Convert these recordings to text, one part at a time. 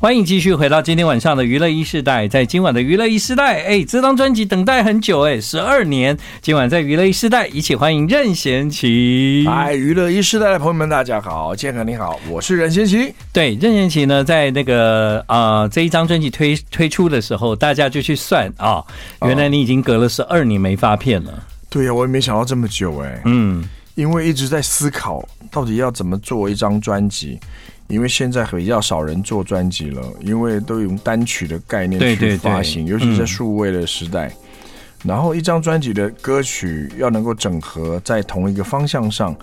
欢迎继续回到今天晚上的娱乐一世代，在今晚的娱乐一世代，哎，这张专辑等待很久，哎，十二年。今晚在娱乐一世代，一起欢迎任贤齐。嗨，娱乐一世代的朋友们，大家好，健康你好，我是任贤齐。对，任贤齐呢，在那个啊、呃、这一张专辑推推出的时候，大家就去算啊、哦，原来你已经隔了十二年没发片了。对呀、啊，我也没想到这么久，哎，嗯，因为一直在思考到底要怎么做一张专辑。因为现在比较少人做专辑了，因为都用单曲的概念去发行，对对对，尤其在数位的时代。嗯、然后一张专辑的歌曲要能够整合在同一个方向上，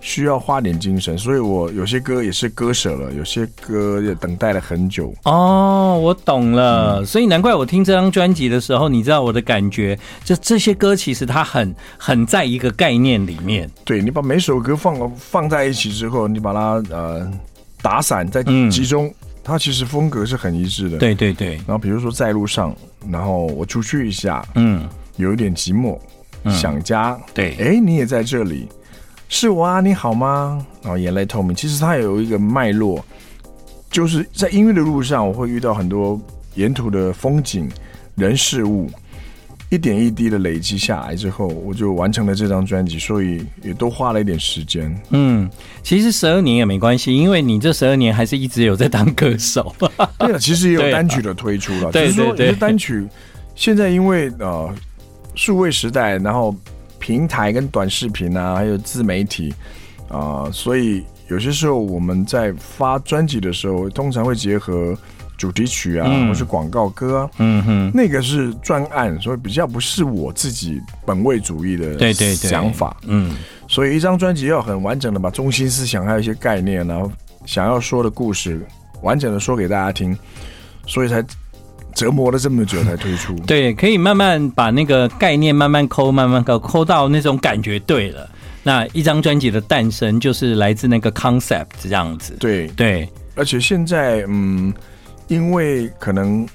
需要花点精神。所以我有些歌也是割舍了，有些歌也等待了很久。哦，我懂了，嗯、所以难怪我听这张专辑的时候，你知道我的感觉，就这些歌其实它很很在一个概念里面。对，你把每首歌放放在一起之后，你把它呃。打散在集中，嗯、它其实风格是很一致的。对对对。然后比如说在路上，然后我出去一下，嗯，有一点寂寞，嗯、想家。对，哎，你也在这里，是我啊，你好吗？然后眼泪透明。其实它有一个脉络，就是在音乐的路上，我会遇到很多沿途的风景、人事物。一点一滴的累积下来之后，我就完成了这张专辑，所以也都花了一点时间。嗯，其实十二年也没关系，因为你这十二年还是一直有在当歌手。对了，其实也有单曲的推出了，只是说有些单曲现在因为呃数位时代，然后平台跟短视频啊，还有自媒体啊、呃，所以有些时候我们在发专辑的时候，通常会结合。主题曲啊，或是广告歌，嗯哼，那个是专案，所以比较不是我自己本位主义的对对想法，嗯，所以一张专辑要很完整的把中心思想还有一些概念，然后想要说的故事完整的说给大家听，所以才折磨了这么久才推出。对，可以慢慢把那个概念慢慢抠，慢慢抠，抠到那种感觉对了。那一张专辑的诞生就是来自那个 concept 这样子。对对，而且现在嗯。因为可能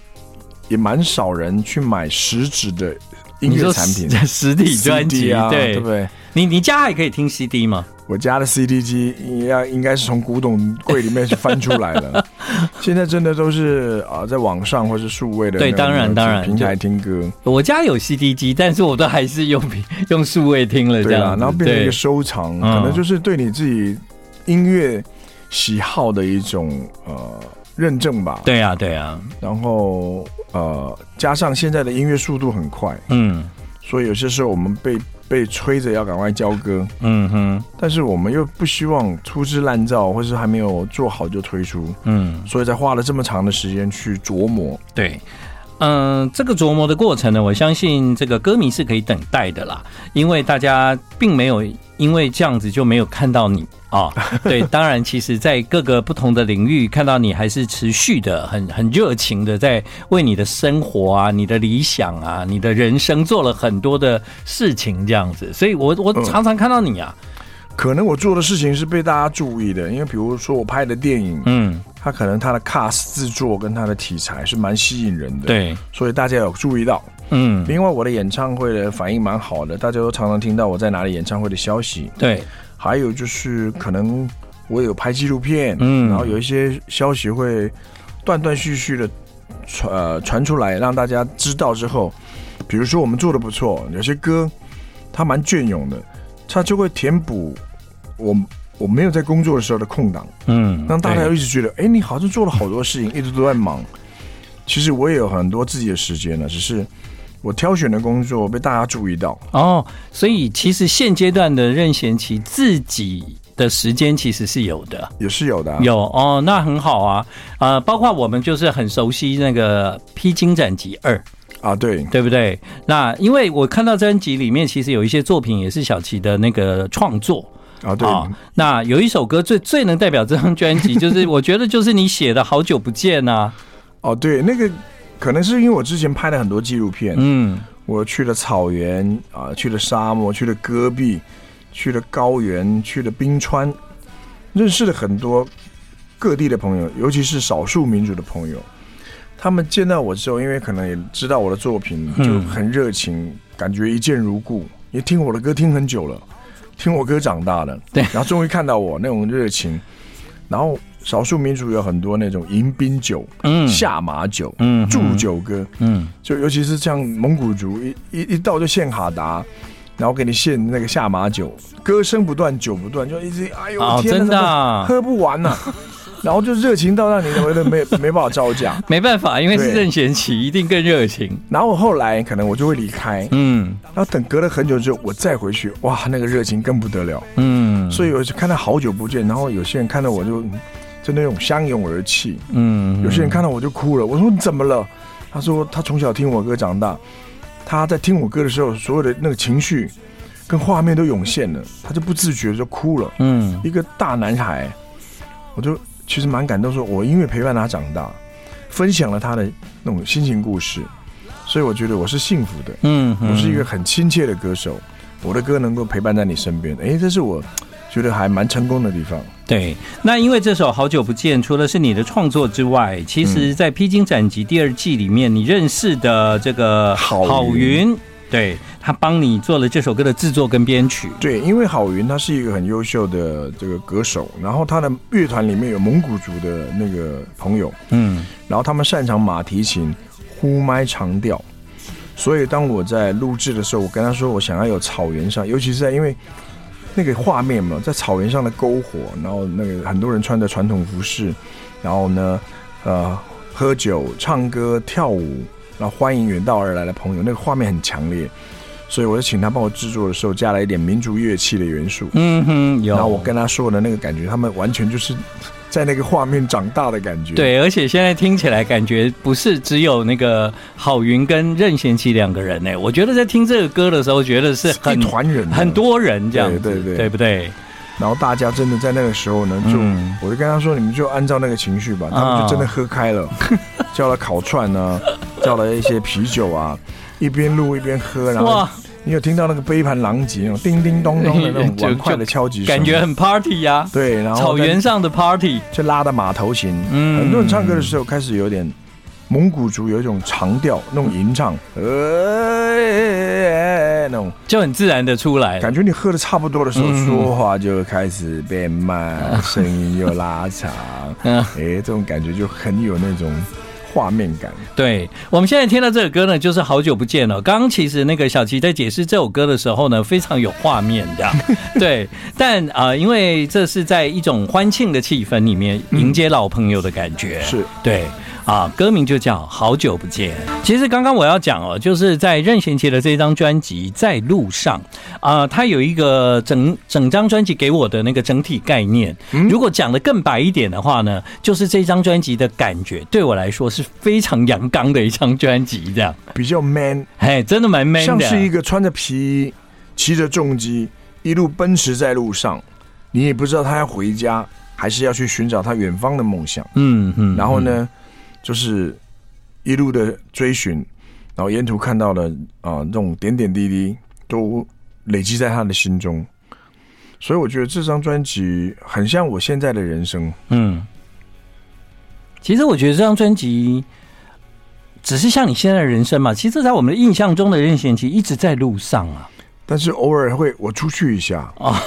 也蛮少人去买实质的音乐产品，实体 专辑啊，对，对不对？你你家还可以听 CD 吗？我家的 CD 机要应该是从古董柜里面是翻出来的。现在真的都是啊，在网上或是数位的，对，当然当然平台听歌。我家有 CD 机，但是我都还是用用数位听了这样，对啊，然后变成一个收藏，可能就是对你自己音乐喜好的一种呃。认证吧，对呀，对呀，然后呃，加上现在的音乐速度很快，嗯，所以有些时候我们被被催着要赶快交歌，嗯哼，但是我们又不希望粗制滥造，或是还没有做好就推出，嗯，所以才花了这么长的时间去琢磨，对。嗯、呃，这个琢磨的过程呢，我相信这个歌迷是可以等待的啦，因为大家并没有因为这样子就没有看到你啊。哦、对，当然，其实，在各个不同的领域看到你，还是持续的很很热情的在为你的生活啊、你的理想啊、你的人生做了很多的事情，这样子。所以我我常常看到你啊。嗯可能我做的事情是被大家注意的，因为比如说我拍的电影，嗯，它可能它的 cast 制作跟它的题材是蛮吸引人的，对，所以大家有注意到，嗯。另外我的演唱会的反应蛮好的，大家都常常听到我在哪里演唱会的消息，对。还有就是可能我有拍纪录片，嗯，然后有一些消息会断断续续的传呃传出来，让大家知道之后，比如说我们做的不错，有些歌它蛮隽永的，它就会填补。我我没有在工作的时候的空档，嗯，让大家一直觉得，哎、欸，你好像做了好多事情，一直都在忙。其实我也有很多自己的时间呢，只是我挑选的工作被大家注意到。哦，所以其实现阶段的任贤齐自己的时间其实是有的，也是有的、啊，有哦，那很好啊。呃，包括我们就是很熟悉那个《披荆斩棘二》啊，对，对不对？那因为我看到专辑里面其实有一些作品也是小齐的那个创作。啊，对、哦，那有一首歌最最能代表这张专辑，就是我觉得就是你写的《好久不见》呐。哦，对，那个可能是因为我之前拍了很多纪录片，嗯，我去了草原啊，去了沙漠，去了戈壁，去了高原，去了冰川，认识了很多各地的朋友，尤其是少数民族的朋友。他们见到我之后，因为可能也知道我的作品，就很热情，嗯、感觉一见如故，也听我的歌听很久了。听我歌长大的，对，然后终于看到我那种热情，然后少数民族有很多那种迎宾酒、嗯，下马酒、嗯，祝酒歌，嗯，就尤其是像蒙古族，一一一到就献哈达，然后给你献那个下马酒，歌声不断，酒不断，就一直哎呦，哦、天真的、啊、喝不完呐、啊。然后就热情到让你觉得没 没办法。招架，没办法，因为是任贤齐，一定更热情。然后我后来可能我就会离开，嗯，然后等隔了很久之后我再回去，哇，那个热情更不得了，嗯。所以我就看到好久不见，然后有些人看到我就就那种相拥而泣，嗯。有些人看到我就哭了，我说你怎么了？他说他从小听我歌长大，他在听我歌的时候，所有的那个情绪跟画面都涌现了，他就不自觉就哭了，嗯。一个大男孩，我就。其实蛮感动，说我因为陪伴他长大，分享了他的那种心情故事，所以我觉得我是幸福的。嗯，我是一个很亲切的歌手，我的歌能够陪伴在你身边，哎，这是我觉得还蛮成功的地方。对，那因为这首《好久不见》，除了是你的创作之外，其实在《披荆斩棘》第二季里面，你认识的这个郝云。对，他帮你做了这首歌的制作跟编曲。对，因为郝云他是一个很优秀的这个歌手，然后他的乐团里面有蒙古族的那个朋友，嗯，然后他们擅长马蹄琴、呼麦长调，所以当我在录制的时候，我跟他说我想要有草原上，尤其是在因为那个画面嘛，在草原上的篝火，然后那个很多人穿着传统服饰，然后呢，呃，喝酒、唱歌、跳舞。然后欢迎远道而来的朋友，那个画面很强烈，所以我就请他帮我制作的时候加了一点民族乐器的元素。嗯哼，有。然后我跟他说的那个感觉，他们完全就是在那个画面长大的感觉。对，而且现在听起来感觉不是只有那个郝云跟任贤齐两个人呢。我觉得在听这个歌的时候，觉得是很一团人，很多人这样子，对对对，对不对？然后大家真的在那个时候呢，就、嗯、我就跟他说，你们就按照那个情绪吧，他们就真的喝开了，叫了烤串呢。叫了一些啤酒啊，一边录一边喝，然后你有听到那个杯盘狼藉那种叮叮咚咚的那种 碗筷的敲击声，感觉很 party 呀、啊。对，然后草原上的 party 就拉的马头琴，嗯，很多人唱歌的时候开始有点蒙古族有一种长调那种吟唱，呃，那种。就很自然的出来，感觉你喝的差不多的时候，说话就开始变慢，声音又拉长，哎，这种感觉就很有那种。画面感，对，我们现在听到这首歌呢，就是好久不见了。刚刚其实那个小齐在解释这首歌的时候呢，非常有画面的，对。但啊、呃，因为这是在一种欢庆的气氛里面迎接老朋友的感觉，是对。啊，歌名就叫《好久不见》。其实刚刚我要讲哦，就是在任贤齐的这张专辑《在路上》啊，他有一个整整张专辑给我的那个整体概念。如果讲的更白一点的话呢，就是这张专辑的感觉对我来说是非常阳刚的一张专辑，这样比较 man，嘿，真的蛮 man 的，像是一个穿着皮衣、骑着重机一路奔驰在路上，你也不知道他要回家还是要去寻找他远方的梦想。嗯嗯，然后呢？就是一路的追寻，然后沿途看到的啊，这种点点滴滴都累积在他的心中，所以我觉得这张专辑很像我现在的人生。嗯，其实我觉得这张专辑只是像你现在的人生嘛。其实，在我们的印象中的任贤齐一直在路上啊。但是偶尔会我出去一下啊，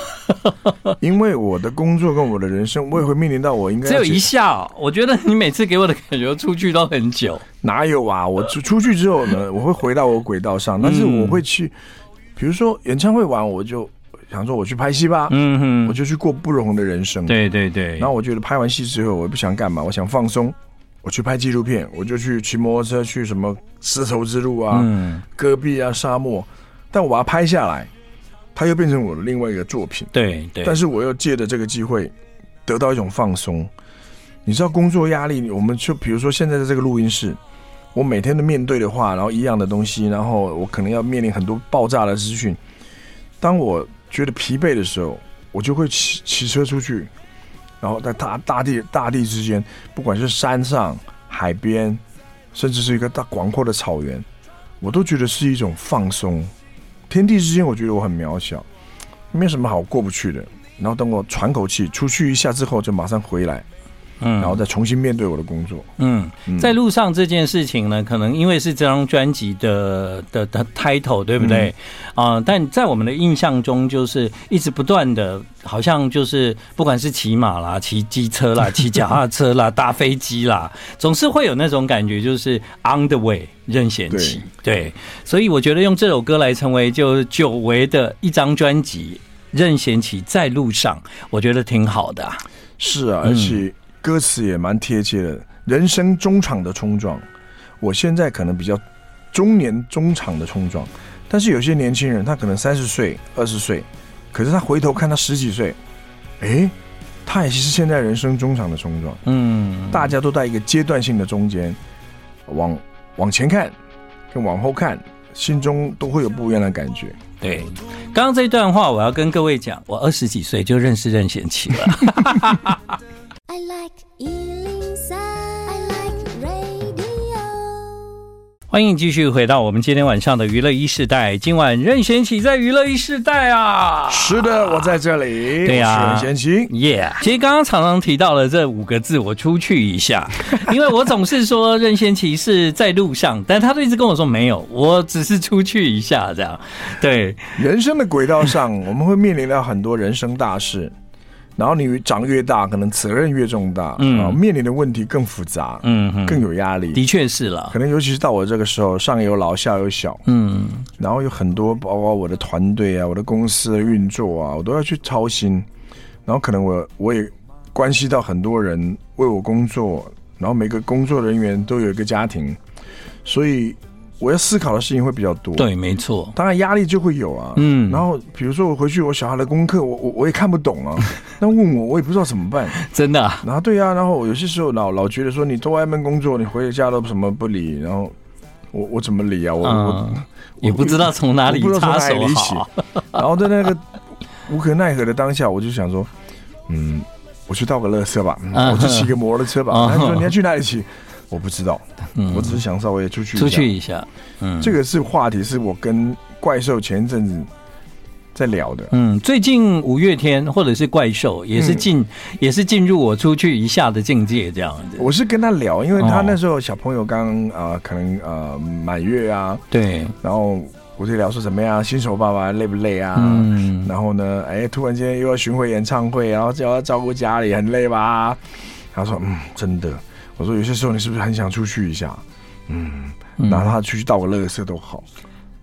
因为我的工作跟我的人生，我也会面临到我应该只有一下。我觉得你每次给我的感觉出去都很久，哪有啊？我出出去之后呢，我会回到我轨道上，但是我会去，比如说演唱会完，我就想说我去拍戏吧，嗯哼，我就去过不同的人生，对对对。然后我觉得拍完戏之后，我也不想干嘛，我想放松，我去拍纪录片，我就去骑摩托车去什么丝绸之路啊，嗯，戈壁啊，沙漠。但我把它拍下来，它又变成我的另外一个作品。对对。但是我又借着这个机会，得到一种放松。你知道工作压力，我们就比如说现在的这个录音室，我每天都面对的话，然后一样的东西，然后我可能要面临很多爆炸的资讯。当我觉得疲惫的时候，我就会骑骑车出去，然后在大大地大地之间，不管是山上、海边，甚至是一个大广阔的草原，我都觉得是一种放松。天地之间，我觉得我很渺小，没有什么好过不去的。然后等我喘口气，出去一下之后，就马上回来，嗯，然后再重新面对我的工作。嗯，在路上这件事情呢，可能因为是这张专辑的的的 title，对不对？啊、嗯呃，但在我们的印象中，就是一直不断的，好像就是不管是骑马啦、骑机车啦、骑脚踏车啦、搭飞机啦，总是会有那种感觉，就是 on the way 任贤齐。对，所以我觉得用这首歌来成为就久违的一张专辑。任贤齐在路上，我觉得挺好的啊。是啊，而且歌词也蛮贴切的。人生中场的冲撞，我现在可能比较中年中场的冲撞，但是有些年轻人他可能三十岁、二十岁，可是他回头看他十几岁，哎，他也是现在人生中场的冲撞。嗯，大家都在一个阶段性的中间，往往前看跟往后看，心中都会有不一样的感觉。对，刚刚这一段话，我要跟各位讲，我二十几岁就认识任贤齐了。欢迎继续回到我们今天晚上的娱乐一世代。今晚任贤齐在娱乐一世代啊！是的，我在这里。对呀、啊，任贤齐。耶！其实刚刚常常提到了这五个字，我出去一下，因为我总是说任贤齐是在路上，但他都一直跟我说没有，我只是出去一下这样。对，人生的轨道上，我们会面临到很多人生大事。然后你长越大，可能责任越重大，嗯，面临的问题更复杂，嗯，更有压力。的确是了，可能尤其是到我这个时候，上有老，下有小，嗯，然后有很多，包括我的团队啊，我的公司的运作啊，我都要去操心。然后可能我我也关系到很多人为我工作，然后每个工作人员都有一个家庭，所以。我要思考的事情会比较多，对，没错，当然压力就会有啊。嗯，然后比如说我回去，我小孩的功课，我我我也看不懂啊。那问我，我也不知道怎么办，真的、啊。然后对啊，然后有些时候老老觉得说你都外面工作，你回家都什么不理，然后我我怎么理啊？我、嗯、我也不知道从哪里插手起。然后在那个无可奈何的当下，我就想说，嗯，我去倒个垃圾吧，嗯、我去骑个摩托车吧。他、嗯、说你要去哪里骑？我不知道，嗯，我只是想稍微出去出去一下，嗯，这个是话题，是我跟怪兽前一阵子在聊的，嗯，最近五月天或者是怪兽也是进、嗯、也是进入我出去一下的境界这样子。我是跟他聊，因为他那时候小朋友刚啊、呃，可能呃满月啊，对，然后我就聊说怎么样，新手爸爸累不累啊？嗯，然后呢，哎，突然间又要巡回演唱会，然后就要照顾家里，很累吧？他说，嗯，真的。我说有些时候你是不是很想出去一下？嗯，然后他出去倒个垃圾都好，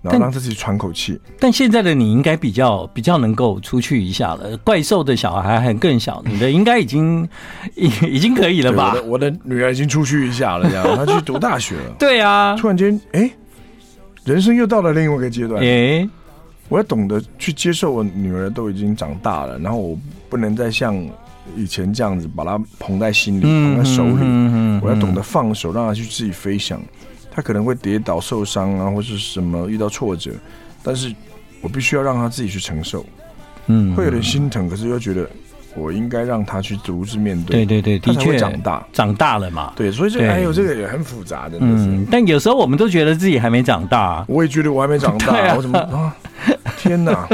然后让自己喘口气。但现在的你应该比较比较能够出去一下了。怪兽的小孩还更小，你的应该已经已 已经可以了吧？我的，我的女儿已经出去一下了，这样她去读大学了。对啊，突然间，哎，人生又到了另外一个阶段。哎，我要懂得去接受我女儿都已经长大了，然后我不能再像。以前这样子把它捧在心里，捧在手里，嗯、我要懂得放手，让他去自己飞翔。他可能会跌倒受伤啊，或是什么遇到挫折，但是我必须要让他自己去承受。嗯，会有点心疼，可是又觉得我应该让他去独自面对。对对对，的确长大，长大了嘛。对，所以这个还有这个也很复杂的。嗯，但有时候我们都觉得自己还没长大。我也觉得我还没长大，啊、我怎么啊？天哪！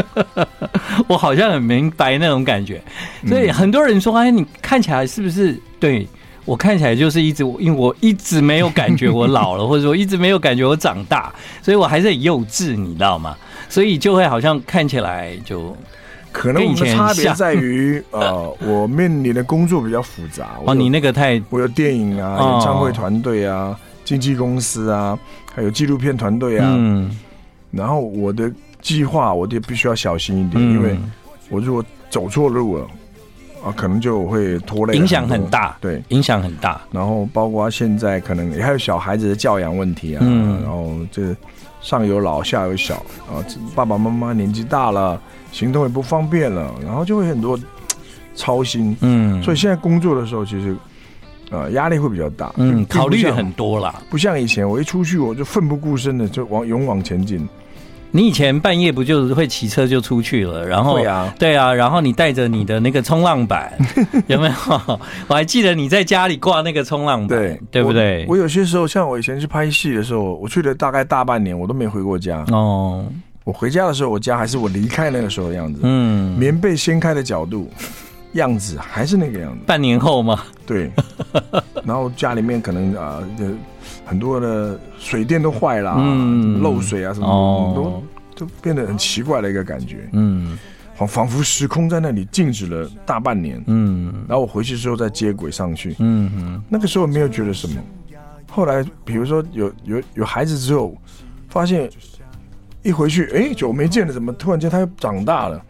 我好像很明白那种感觉，所以很多人说：“哎，你看起来是不是？”对，我看起来就是一直，因为我一直没有感觉我老了，或者说一直没有感觉我长大，所以我还是很幼稚，你知道吗？所以就会好像看起来就可能我们的差别在于，呃，我面临的工作比较复杂。哦，你那个太，我有电影啊，演唱会团队啊，经纪公司啊，还有纪录片团队啊，嗯，然后我的。计划我就必须要小心一点，嗯、因为我如果走错路了啊，可能就会拖累，影响很大。对，影响很大。然后包括现在可能也还有小孩子的教养问题啊，嗯、然后这上有老下有小啊，爸爸妈妈年纪大了，行动也不方便了，然后就会很多操心。嗯，所以现在工作的时候，其实呃压力会比较大，嗯，考虑很多了，不像以前，我一出去我就奋不顾身的就往勇往前进。你以前半夜不就是会骑车就出去了，然后对啊，对啊，然后你带着你的那个冲浪板，有没有？我还记得你在家里挂那个冲浪板，对，对不对？我，我有些时候，像我以前去拍戏的时候，我去了大概大半年，我都没回过家。哦，我回家的时候，我家还是我离开那个时候的样子。嗯，棉被掀开的角度，样子还是那个样子。半年后嘛？对。然后家里面可能啊，呃、很多的水电都坏了，嗯，漏水啊什么，哦、都都变得很奇怪的一个感觉。嗯，仿仿佛时空在那里静止了大半年。嗯，然后我回去之后再接轨上去。嗯嗯，那个时候没有觉得什么。后来比如说有有有孩子之后，发现一回去，哎，久没见了，怎么突然间他又长大了？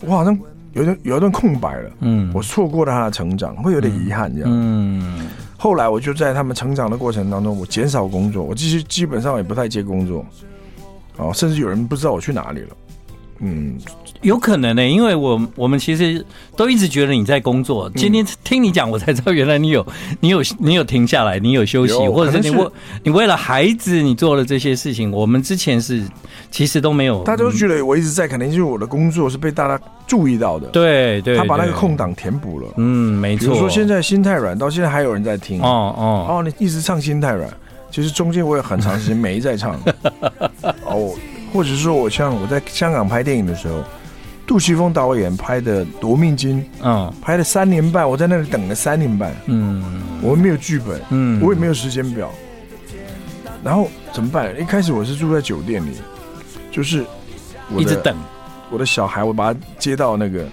我好像。有点有一段空白了，嗯，我错过了他的成长，会有点遗憾这样。嗯，后来我就在他们成长的过程当中，我减少工作，我其实基本上也不太接工作，哦，甚至有人不知道我去哪里了。嗯，有可能呢、欸，因为我我们其实都一直觉得你在工作。今天听你讲，我才知道原来你有你有你有停下来，你有休息，或者是你为你为了孩子你做了这些事情。我们之前是其实都没有，大家都觉得我一直在，肯定就是我的工作是被大家注意到的。对对，他把那个空档填补了。嗯，没错。比如说现在心太软，到现在还有人在听。哦哦哦，你一直唱心太软，其实中间我有很长时间没在唱。哦。或者是说我像我在香港拍电影的时候，杜琪峰导演拍的《夺命金》，嗯，拍了三年半，我在那里等了三年半，嗯，我们没有剧本，嗯，我也没有时间表，然后怎么办？一开始我是住在酒店里，就是一直等我的小孩，我把他接到那个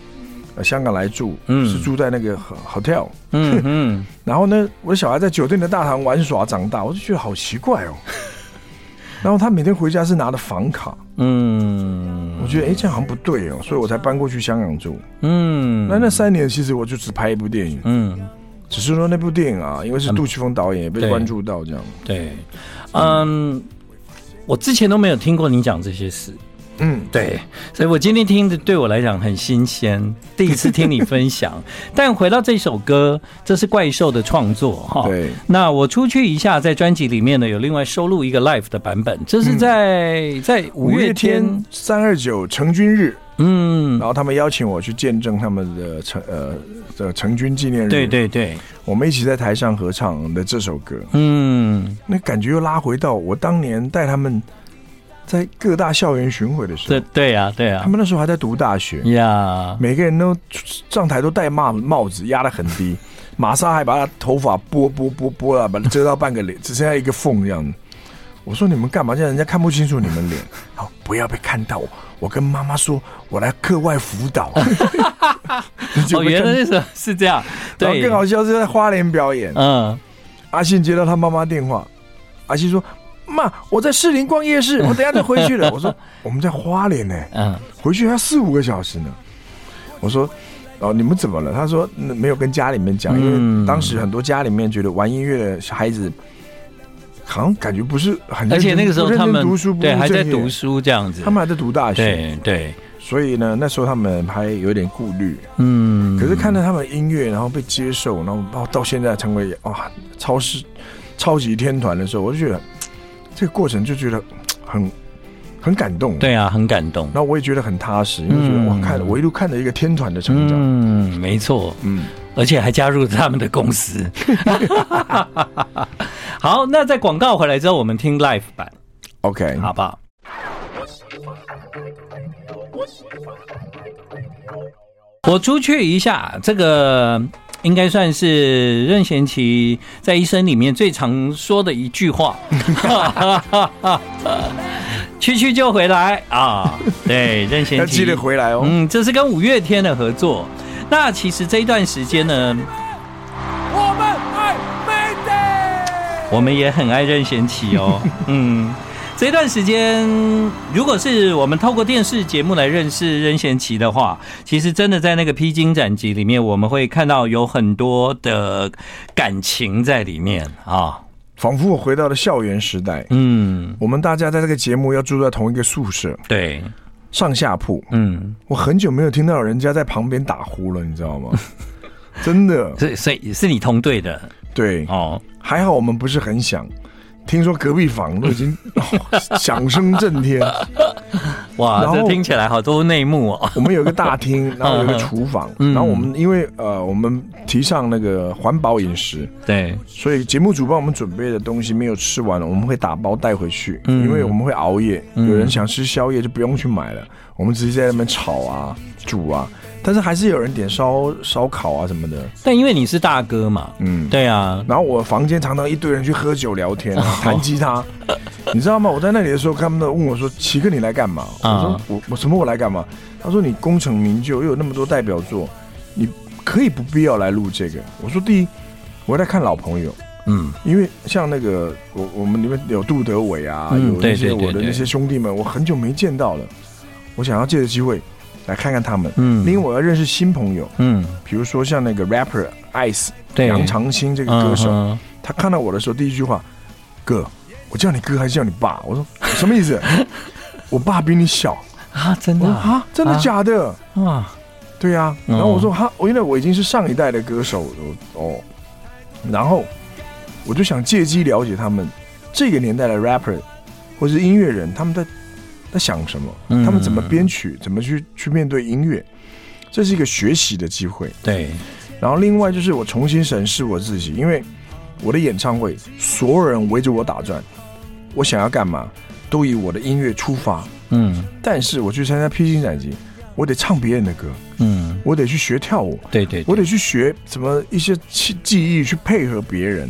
呃香港来住，嗯，是住在那个 hotel，嗯嗯，然后呢，我的小孩在酒店的大堂玩耍长大，我就觉得好奇怪哦。然后他每天回家是拿的房卡，嗯，我觉得哎，这样好像不对哦，所以我才搬过去香港住，嗯，那那三年其实我就只拍一部电影，嗯，只是说那部电影啊，因为是杜琪峰导演也被关注到这样，对，嗯，我之前都没有听过你讲这些事。嗯，对，所以我今天听的对我来讲很新鲜，第一次听你分享。但回到这首歌，这是怪兽的创作哈。对，那我出去一下，在专辑里面呢有另外收录一个 live 的版本，这是在、嗯、在五月天三二九成军日，嗯，然后他们邀请我去见证他们的成呃的成军纪念日。对对对，我们一起在台上合唱的这首歌，嗯，那感觉又拉回到我当年带他们。在各大校园巡回的时候，对对呀，对呀，他们那时候还在读大学呀，每个人都上台都戴帽帽子，压得很低，玛莎还把他头发拨拨拨拨了，把它遮到半个脸，只剩下一个缝这样子。我说你们干嘛？这样人家看不清楚你们脸。好，不要被看到。我跟妈妈说，我来课外辅导。哦，原来那时候是这样。对，更好笑是在花莲表演。嗯，阿信接到他妈妈电话，阿信说。妈，我在士林逛夜市，我等下就回去了。我说我们在花莲呢，嗯，回去还要四五个小时呢。我说哦，你们怎么了？他说没有跟家里面讲，因为当时很多家里面觉得玩音乐的小孩子好像感觉不是很，而且那个时候他们读书对还在读书这样子，他们还在读大学，对对，所以呢那时候他们还有点顾虑，嗯，可是看到他们音乐然后被接受，然后到到现在成为哇超市超级天团的时候，我就觉得。这个过程就觉得 很很感动，对啊，很感动。那我也觉得很踏实，因为觉得我看了我一路看着一个天团的成长，嗯，没错，嗯，而且还加入了他们的公司。好，那在广告回来之后，我们听 live 版，OK，好不好？我出去一下，这个。应该算是任贤齐在一生里面最常说的一句话，去去就回来啊！对，任贤齐记得回来哦。嗯，这是跟五月天的合作。那其实这一段时间呢，我们爱 Mayday，我们也很爱任贤齐哦。嗯。这段时间，如果是我们透过电视节目来认识任贤齐的话，其实真的在那个披荆斩棘里面，我们会看到有很多的感情在里面啊，仿佛我回到了校园时代。嗯，我们大家在这个节目要住在同一个宿舍，对，上下铺。嗯，我很久没有听到人家在旁边打呼了，你知道吗？真的，所以所以是你同队的，对。哦，还好我们不是很响。听说隔壁房都已经 响声震天，哇！这听起来好多内幕哦。我们有一个大厅，然后有一个厨房，然后我们因为呃，我们提倡那个环保饮食，对，所以节目组帮我们准备的东西没有吃完了，我们会打包带回去，因为我们会熬夜，有人想吃宵夜就不用去买了，我们直接在那边炒啊、煮啊。但是还是有人点烧烧烤啊什么的。但因为你是大哥嘛，嗯，对啊。然后我房间常常一堆人去喝酒聊天、啊，弹吉他，你知道吗？我在那里的时候，他们都问我说：“奇哥，你来干嘛？”我说：“我我什么？我来干嘛？”他说：“你功成名就，又有那么多代表作，你可以不必要来录这个。”我说：“第一，我在看老朋友。”嗯，因为像那个我我们里面有杜德伟啊，嗯、有那些我的那些兄弟们，我很久没见到了，我想要借着机会来看看他们。嗯，另外我要认识新朋友。嗯，比如说像那个 rapper Ice，杨长青这个歌手，嗯、他看到我的时候第一句话，哥，我叫你哥还是叫你爸？我说什么意思？我爸比你小啊？真的啊？真的假的？啊？对呀、啊。然后我说哈，我因为我已经是上一代的歌手哦，然后。我就想借机了解他们这个年代的 rapper 或是音乐人，他们在在想什么，他们怎么编曲，怎么去去面对音乐，这是一个学习的机会。对，然后另外就是我重新审视我自己，因为我的演唱会，所有人围着我打转，我想要干嘛，都以我的音乐出发。嗯，但是我去参加披荆斩棘，我得唱别人的歌。嗯，我得去学跳舞。对对，我得去学什么一些技技艺去配合别人。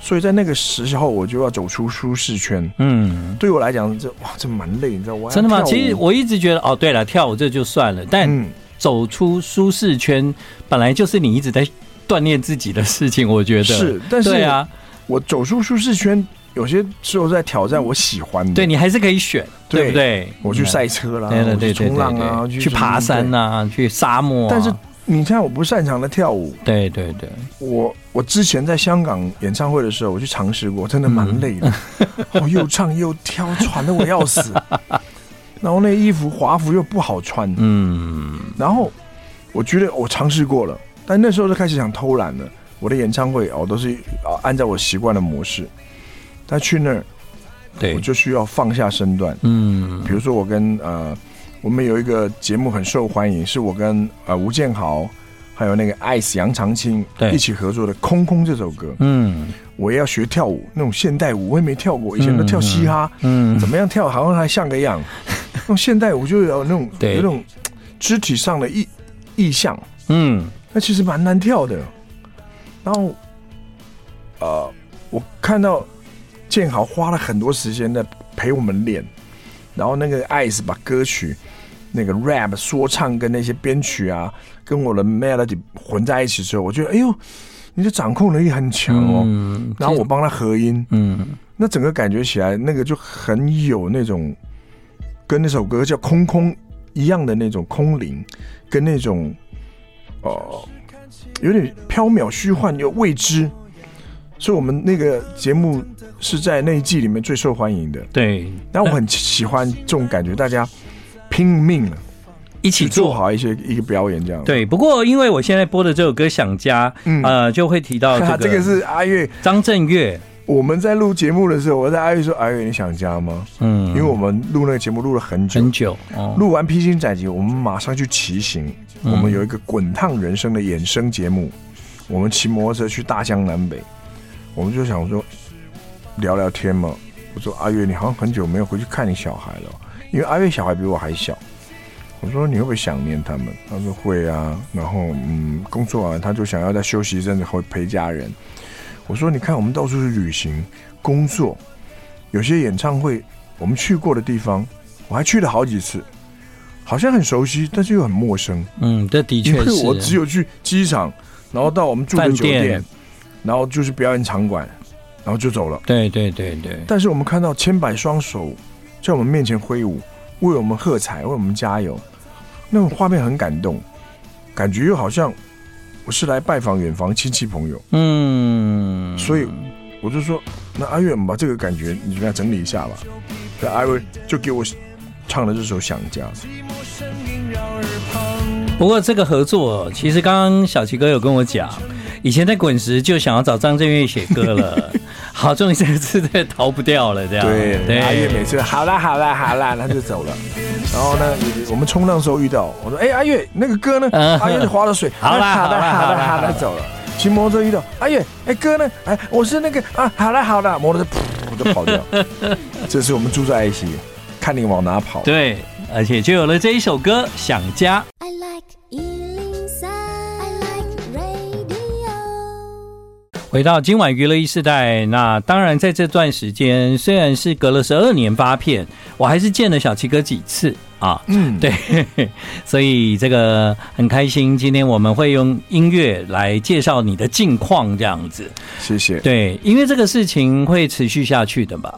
所以在那个时候，我就要走出舒适圈。嗯，对我来讲，这哇，这蛮累，你知道吗？真的吗？其实我一直觉得，哦，对了，跳舞这就算了，但走出舒适圈本来就是你一直在锻炼自己的事情。我觉得是，但是啊，我走出舒适圈，有些时候在挑战我喜欢的。对，你还是可以选，对不对？我去赛车啦，对对对，冲浪啊，去爬山啊，去沙漠。但是。你看，我不擅长的跳舞。对对对，我我之前在香港演唱会的时候，我去尝试过，真的蛮累的。我、嗯、又唱又跳，喘的我要死。然后那衣服华服又不好穿。嗯。然后我觉得我尝试过了，但那时候就开始想偷懒了。我的演唱会哦，都是啊按照我习惯的模式。但去那儿，对，我就需要放下身段。嗯。比如说我跟呃。我们有一个节目很受欢迎，是我跟呃吴建豪，还有那个 Ice 杨长青一起合作的《空空》这首歌。嗯，我也要学跳舞，那种现代舞我也没跳过，以前都跳嘻哈，嗯，怎么样跳好像还像个样。那种现代舞就有那种有那种肢体上的意意象，嗯，那其实蛮难跳的。然后，呃，我看到建豪花了很多时间在陪我们练。然后那个艾斯把歌曲那个 rap 说唱跟那些编曲啊，跟我的 melody 混在一起之后，我觉得哎呦，你的掌控能力很强哦。嗯、然后我帮他合音，嗯，那整个感觉起来那个就很有那种跟那首歌叫《空空》一样的那种空灵，跟那种哦、呃、有点飘渺虚幻又未知。所以我们那个节目是在那一季里面最受欢迎的。对，然后我很喜欢这种感觉，大家拼命了，一起做，做好一些一个表演这样。对，不过因为我现在播的这首歌《想家》，嗯，呃，就会提到这个，这个是阿月张震岳。我们在录节目的时候，我在阿月说：“阿月，你想家吗？”嗯，因为我们录那个节目录了很久很久，哦，录完《披荆斩棘》，我们马上去骑行。我们有一个滚烫人生的衍生节目，我们骑摩托车去大江南北。我们就想说聊聊天嘛。我说阿月，你好像很久没有回去看你小孩了，因为阿月小孩比我还小。我说你会不会想念他们？他说会啊。然后嗯，工作完他就想要再休息一阵子，会陪家人。我说你看，我们到处去旅行、工作，有些演唱会我们去过的地方，我还去了好几次，好像很熟悉，但是又很陌生。嗯，这的确是。我只有去机场，然后到我们住的酒店。然后就是表演场馆，然后就走了。对对对对。但是我们看到千百双手在我们面前挥舞，为我们喝彩，为我们加油，那种画面很感动，感觉又好像我是来拜访远房亲戚朋友。嗯。所以我就说，那阿月，我们把这个感觉你给他整理一下吧。那阿月就给我唱了这首《想家》。不过这个合作，其实刚刚小齐哥有跟我讲。以前在滚石就想要找张震岳写歌了，好，终于这次这逃不掉了，这样。对，对阿月每次好啦好啦好啦，他就走了。然后呢，我们冲浪的时候遇到，我说：“哎、欸，阿月那个歌呢？” 阿月就划了水，好啦好啦好啦好啦，走了。骑摩托车遇到阿月，哎、欸、歌呢？哎，我是那个啊，好啦好啦，摩托车噗就跑掉。这是我们住在一起，看你往哪跑。对，而且就有了这一首歌《想家》。回到今晚娱乐一时代，那当然在这段时间，虽然是隔了十二年发片，我还是见了小齐哥几次啊。嗯，对，所以这个很开心。今天我们会用音乐来介绍你的近况，这样子。谢谢。对，因为这个事情会持续下去的吧？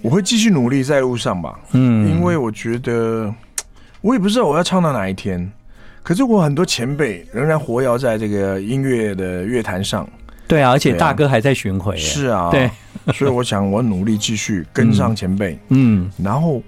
我会继续努力在路上吧。嗯，因为我觉得我也不知道我要唱到哪一天，可是我很多前辈仍然活跃在这个音乐的乐坛上。对啊，而且大哥还在巡回。是啊，对，所以我想我努力继续跟上前辈，嗯，然后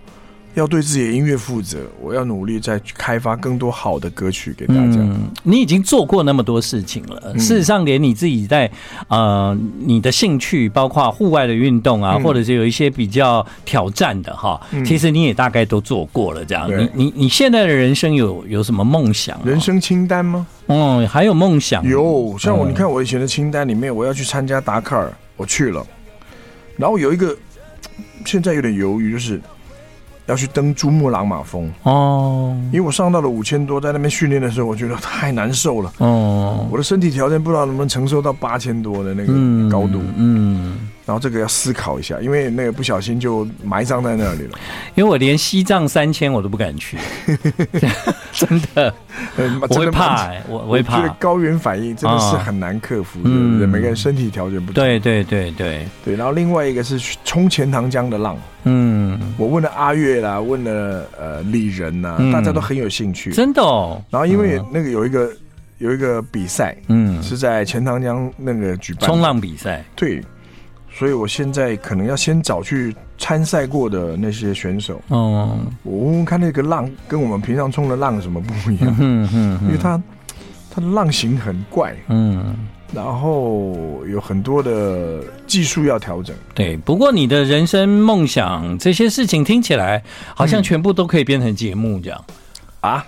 要对自己的音乐负责，我要努力再开发更多好的歌曲给大家。嗯，你已经做过那么多事情了，嗯，事实上，连你自己在呃你的兴趣，包括户外的运动啊，嗯，或者是有一些比较挑战的哈，嗯，其实你也大概都做过了。这样，你你你现在的人生有有什么梦想？人生清单吗？嗯，还有梦想？有，像我，你看我以前的清单里面，我要去参加达喀尔，我去了。然后有一个，现在有点犹豫，就是要去登珠穆朗玛峰。哦，因为我上到了五千多，在那边训练的时候，我觉得太难受了。哦，我的身体条件不知道能不能承受到八千多的那个高度，嗯。嗯然后这个要思考一下，因为那个不小心就埋葬在那里了。因为我连西藏三千我都不敢去，真的，我会怕、欸，我我会怕。我觉得高原反应真的是很难克服的，对不对？每个人身体条件不同。对对对对对。然后另外一个是冲钱塘江的浪，嗯，我问了阿月啦，问了呃李仁呐，大家都很有兴趣，真的哦。然后因为那个有一个有一个比赛，嗯，是在钱塘江那个举办冲浪比赛，对。所以，我现在可能要先找去参赛过的那些选手，哦，我问问看那个浪跟我们平常冲的浪有什么不一样？嗯嗯，因为它它的浪型很怪，嗯，然后有很多的技术要调整。对，不过你的人生梦想这些事情听起来好像全部都可以变成节目这样啊？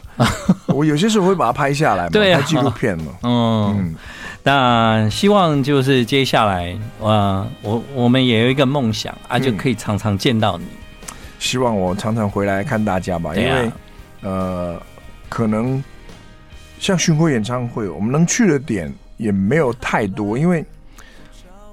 我有些时候会把它拍下来，对，拍纪录片嘛。嗯。那希望就是接下来，呃，我我们也有一个梦想啊，就可以常常见到你。希望我常常回来看大家吧，因为呃，可能像巡回演唱会，我们能去的点也没有太多，因为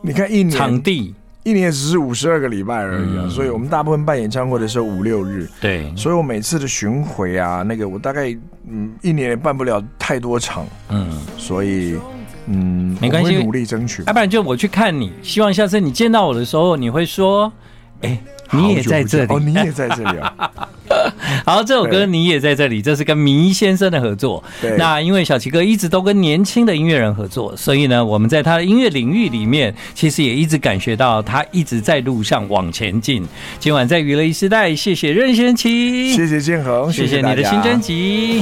你看一年场地。一年只是五十二个礼拜而已啊，所以我们大部分办演唱会的时候五六日，对，所以我每次的巡回啊，那个我大概嗯一年也办不了太多场，嗯，所以。嗯，没关系，努力争取。要不然就我去看你，希望下次你见到我的时候，你会说：“哎、欸，你也在这里哦，你也在这里啊。”好，这首歌你也在这里，这是跟迷先生的合作。那因为小齐哥一直都跟年轻的音乐人合作，所以呢，我们在他的音乐领域里面，其实也一直感觉到他一直在路上往前进。今晚在娱乐一时代，谢谢任贤齐，谢谢建恒，谢谢你的新专辑。